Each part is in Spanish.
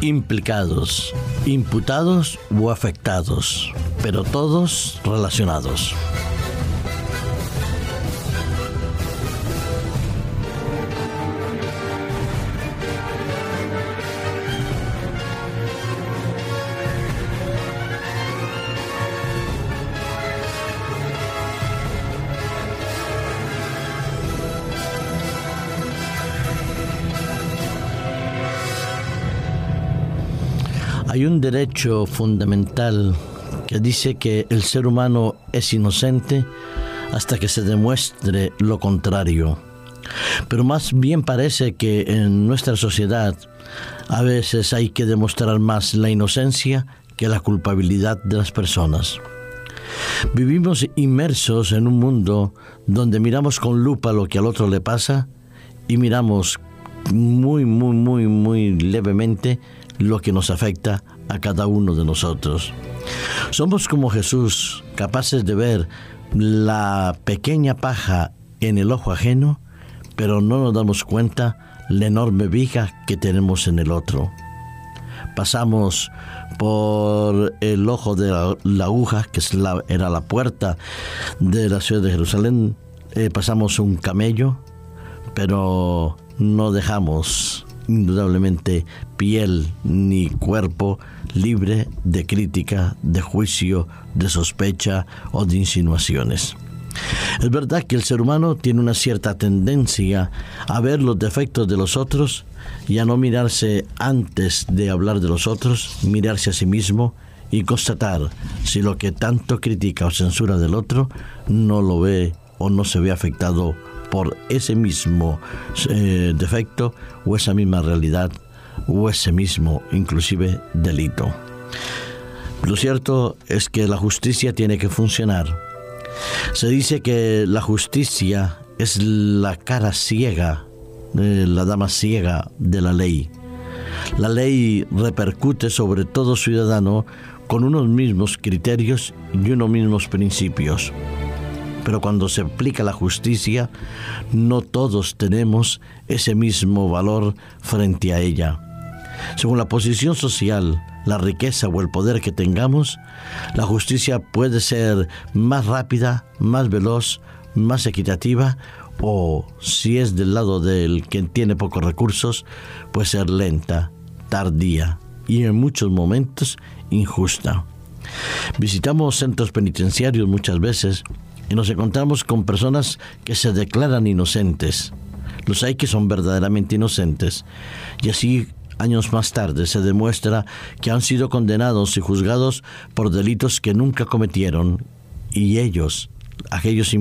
implicados, imputados o afectados, pero todos relacionados. Hay un derecho fundamental que dice que el ser humano es inocente hasta que se demuestre lo contrario. Pero más bien parece que en nuestra sociedad a veces hay que demostrar más la inocencia que la culpabilidad de las personas. Vivimos inmersos en un mundo donde miramos con lupa lo que al otro le pasa y miramos muy, muy, muy, muy levemente lo que nos afecta a cada uno de nosotros. Somos como Jesús, capaces de ver la pequeña paja en el ojo ajeno, pero no nos damos cuenta la enorme viga que tenemos en el otro. Pasamos por el ojo de la, aguja, que era la puerta de la ciudad de Jerusalén, eh, pasamos un camello, pero no dejamos indudablemente piel ni cuerpo libre de crítica, de juicio, de sospecha o de insinuaciones. Es verdad que el ser humano tiene una cierta tendencia a ver los defectos de los otros y a no mirarse antes de hablar de los otros, mirarse a sí mismo y constatar si lo que tanto critica o censura del otro no lo ve o no se ve afectado por ese mismo eh, defecto o esa misma realidad o ese mismo inclusive delito. Lo cierto es que la justicia tiene que funcionar. Se dice que la justicia es la cara ciega, eh, la dama ciega de la ley. La ley repercute sobre todo ciudadano con unos mismos criterios y unos mismos principios pero cuando se aplica la justicia, no todos tenemos ese mismo valor frente a ella. Según la posición social, la riqueza o el poder que tengamos, la justicia puede ser más rápida, más veloz, más equitativa o, si es del lado del que tiene pocos recursos, puede ser lenta, tardía y en muchos momentos injusta. Visitamos centros penitenciarios muchas veces y nos encontramos con personas que se declaran inocentes. Los hay que son verdaderamente inocentes. Y así años más tarde se demuestra que han sido condenados y juzgados por delitos que nunca cometieron y ellos, aquellos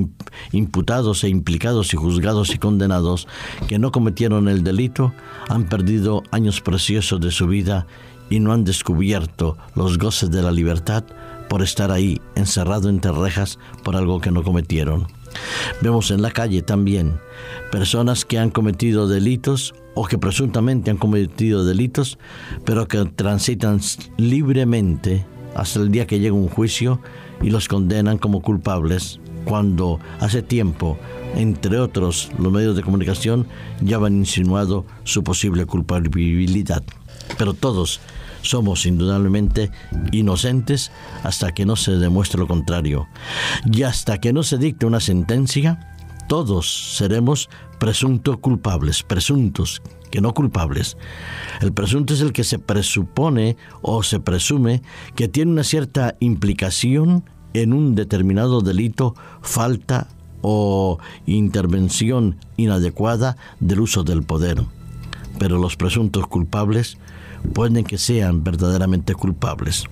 imputados e implicados y juzgados y condenados que no cometieron el delito, han perdido años preciosos de su vida y no han descubierto los goces de la libertad por estar ahí encerrado entre rejas por algo que no cometieron. Vemos en la calle también personas que han cometido delitos o que presuntamente han cometido delitos, pero que transitan libremente hasta el día que llega un juicio y los condenan como culpables, cuando hace tiempo, entre otros los medios de comunicación, ya han insinuado su posible culpabilidad. Pero todos somos indudablemente inocentes hasta que no se demuestre lo contrario. Y hasta que no se dicte una sentencia, todos seremos presuntos culpables, presuntos, que no culpables. El presunto es el que se presupone o se presume que tiene una cierta implicación en un determinado delito, falta o intervención inadecuada del uso del poder. Pero los presuntos culpables pueden que sean verdaderamente culpables.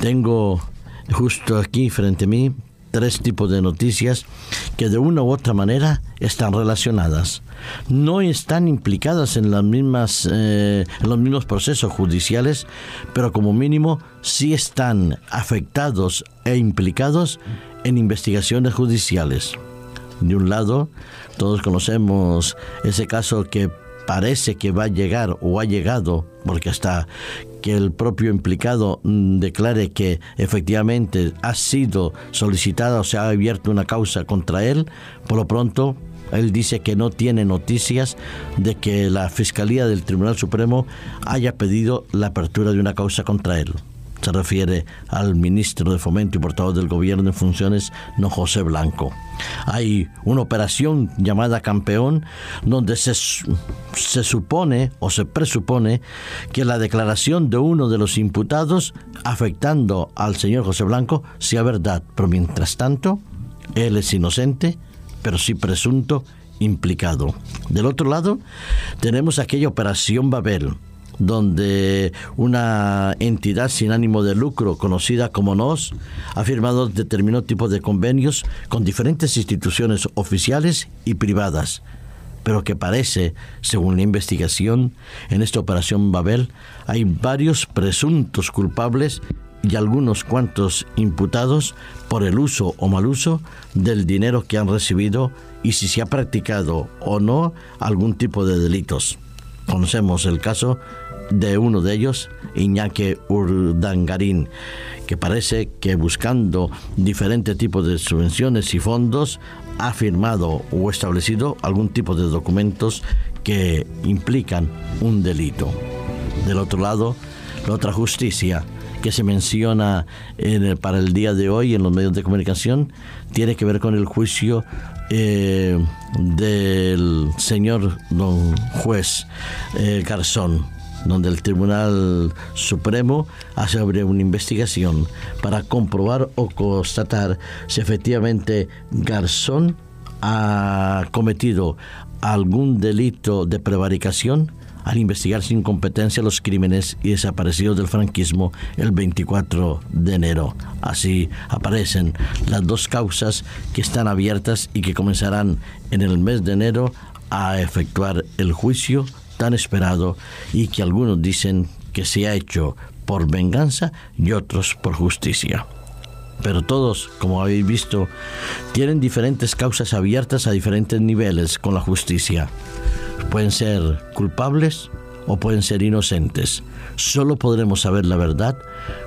Tengo justo aquí frente a mí tres tipos de noticias que de una u otra manera están relacionadas. No están implicadas en, eh, los mismos procesos judiciales, pero como mínimo sí están afectados e implicados en investigaciones judiciales. De un lado, todos conocemos ese caso que parece que va a llegar o ha llegado, porque hasta que el propio implicado mm, declare que efectivamente ha sido solicitada o se ha abierto una causa contra él, por lo pronto él dice que no tiene noticias de que la Fiscalía del Tribunal Supremo haya pedido la apertura de una causa contra él se refiere al ministro de Fomento y portavoz del gobierno en funciones, no José Blanco. Hay una operación llamada Campeón donde se, se supone o se presupone que la declaración de uno de los imputados afectando al señor José Blanco sea verdad, pero mientras tanto, él es inocente, pero sí presunto implicado. Del otro lado, tenemos aquella operación Babel, donde una entidad sin ánimo de lucro conocida como NOS ha firmado determinados tipos de convenios con diferentes instituciones oficiales y privadas, pero que parece, según la investigación, en esta operación Babel hay varios presuntos culpables y algunos cuantos imputados por el uso o mal uso del dinero que han recibido y si se ha practicado o no algún tipo de delitos. Conocemos el caso de uno de ellos, Iñaki Urdangarín, que parece que buscando diferentes tipos de subvenciones y fondos ha firmado o establecido algún tipo de documentos que implican un delito. Del otro lado, la otra justicia que se menciona para el día de hoy en los medios de comunicación tiene que ver con el juicio eh, del señor don juez eh, Garzón donde el Tribunal Supremo hace una investigación para comprobar o constatar si efectivamente Garzón ha cometido algún delito de prevaricación al investigar sin competencia los crímenes y desaparecidos del franquismo el 24 de enero. Así aparecen las dos causas que están abiertas y que comenzarán en el mes de enero a efectuar el juicio tan esperado y que algunos dicen que se ha hecho por venganza y otros por justicia. Pero todos, como habéis visto, tienen diferentes causas abiertas a diferentes niveles con la justicia. Pueden ser culpables o pueden ser inocentes. Solo podremos saber la verdad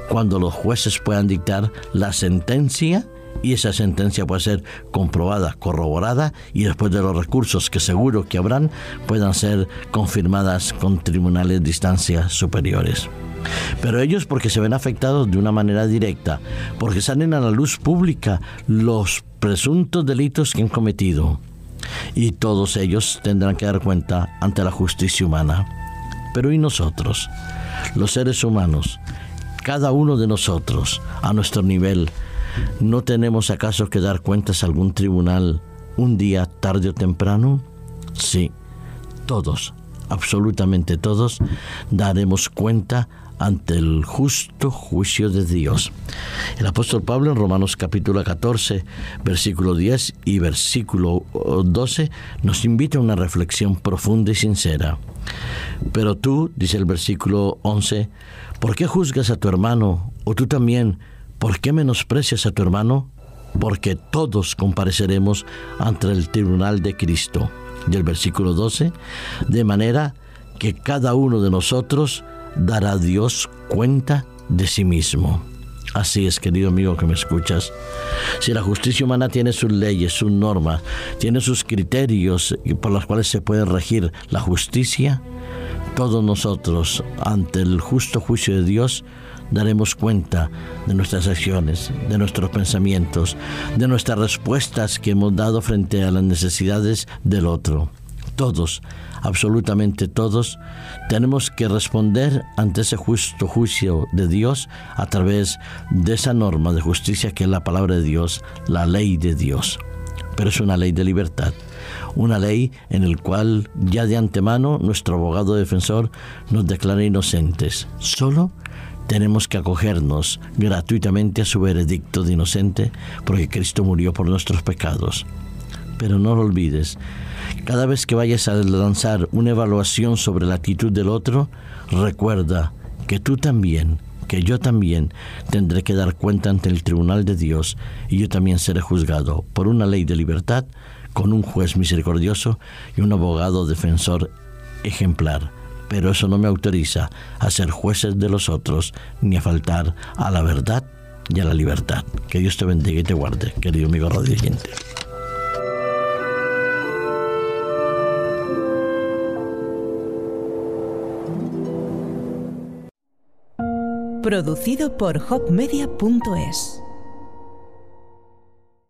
cuando los jueces puedan dictar la sentencia y esa sentencia puede ser comprobada, corroborada y después de los recursos que seguro que habrán puedan ser confirmadas con tribunales de instancias superiores. Pero ellos porque se ven afectados de una manera directa, porque salen a la luz pública los presuntos delitos que han cometido. Y todos ellos tendrán que dar cuenta ante la justicia humana. Pero ¿y nosotros? Los seres humanos, cada uno de nosotros, a nuestro nivel, ¿No tenemos acaso que dar cuentas a algún tribunal un día tarde o temprano? Sí, todos, absolutamente todos, daremos cuenta ante el justo juicio de Dios. El apóstol Pablo en Romanos capítulo 14, versículo 10 y versículo 12 nos invita a una reflexión profunda y sincera. Pero tú, dice el versículo 11, ¿por qué juzgas a tu hermano o tú también ¿Por qué menosprecias a tu hermano? Porque todos compareceremos ante el tribunal de Cristo. Del versículo 12, de manera que cada uno de nosotros dará a Dios cuenta de sí mismo. Así es, querido amigo que me escuchas. Si la justicia humana tiene sus leyes, sus normas, tiene sus criterios por los cuales se puede regir la justicia, todos nosotros, ante el justo juicio de Dios, daremos cuenta de nuestras acciones, de nuestros pensamientos, de nuestras respuestas que hemos dado frente a las necesidades del otro. Todos, absolutamente todos, tenemos que responder ante ese justo juicio de Dios a través de esa norma de justicia que es la palabra de Dios, la ley de Dios. Pero es una ley de libertad una ley en el cual ya de antemano nuestro abogado defensor nos declara inocentes. Solo tenemos que acogernos gratuitamente a su veredicto de inocente porque Cristo murió por nuestros pecados. Pero no lo olvides, cada vez que vayas a lanzar una evaluación sobre la actitud del otro, recuerda que tú también, que yo también tendré que dar cuenta ante el tribunal de Dios y yo también seré juzgado por una ley de libertad con un juez misericordioso y un abogado defensor ejemplar pero eso no me autoriza a ser jueces de los otros ni a faltar a la verdad y a la libertad. Que Dios te bendiga y te guarde, querido amigo radio. Producido por hopmedia.es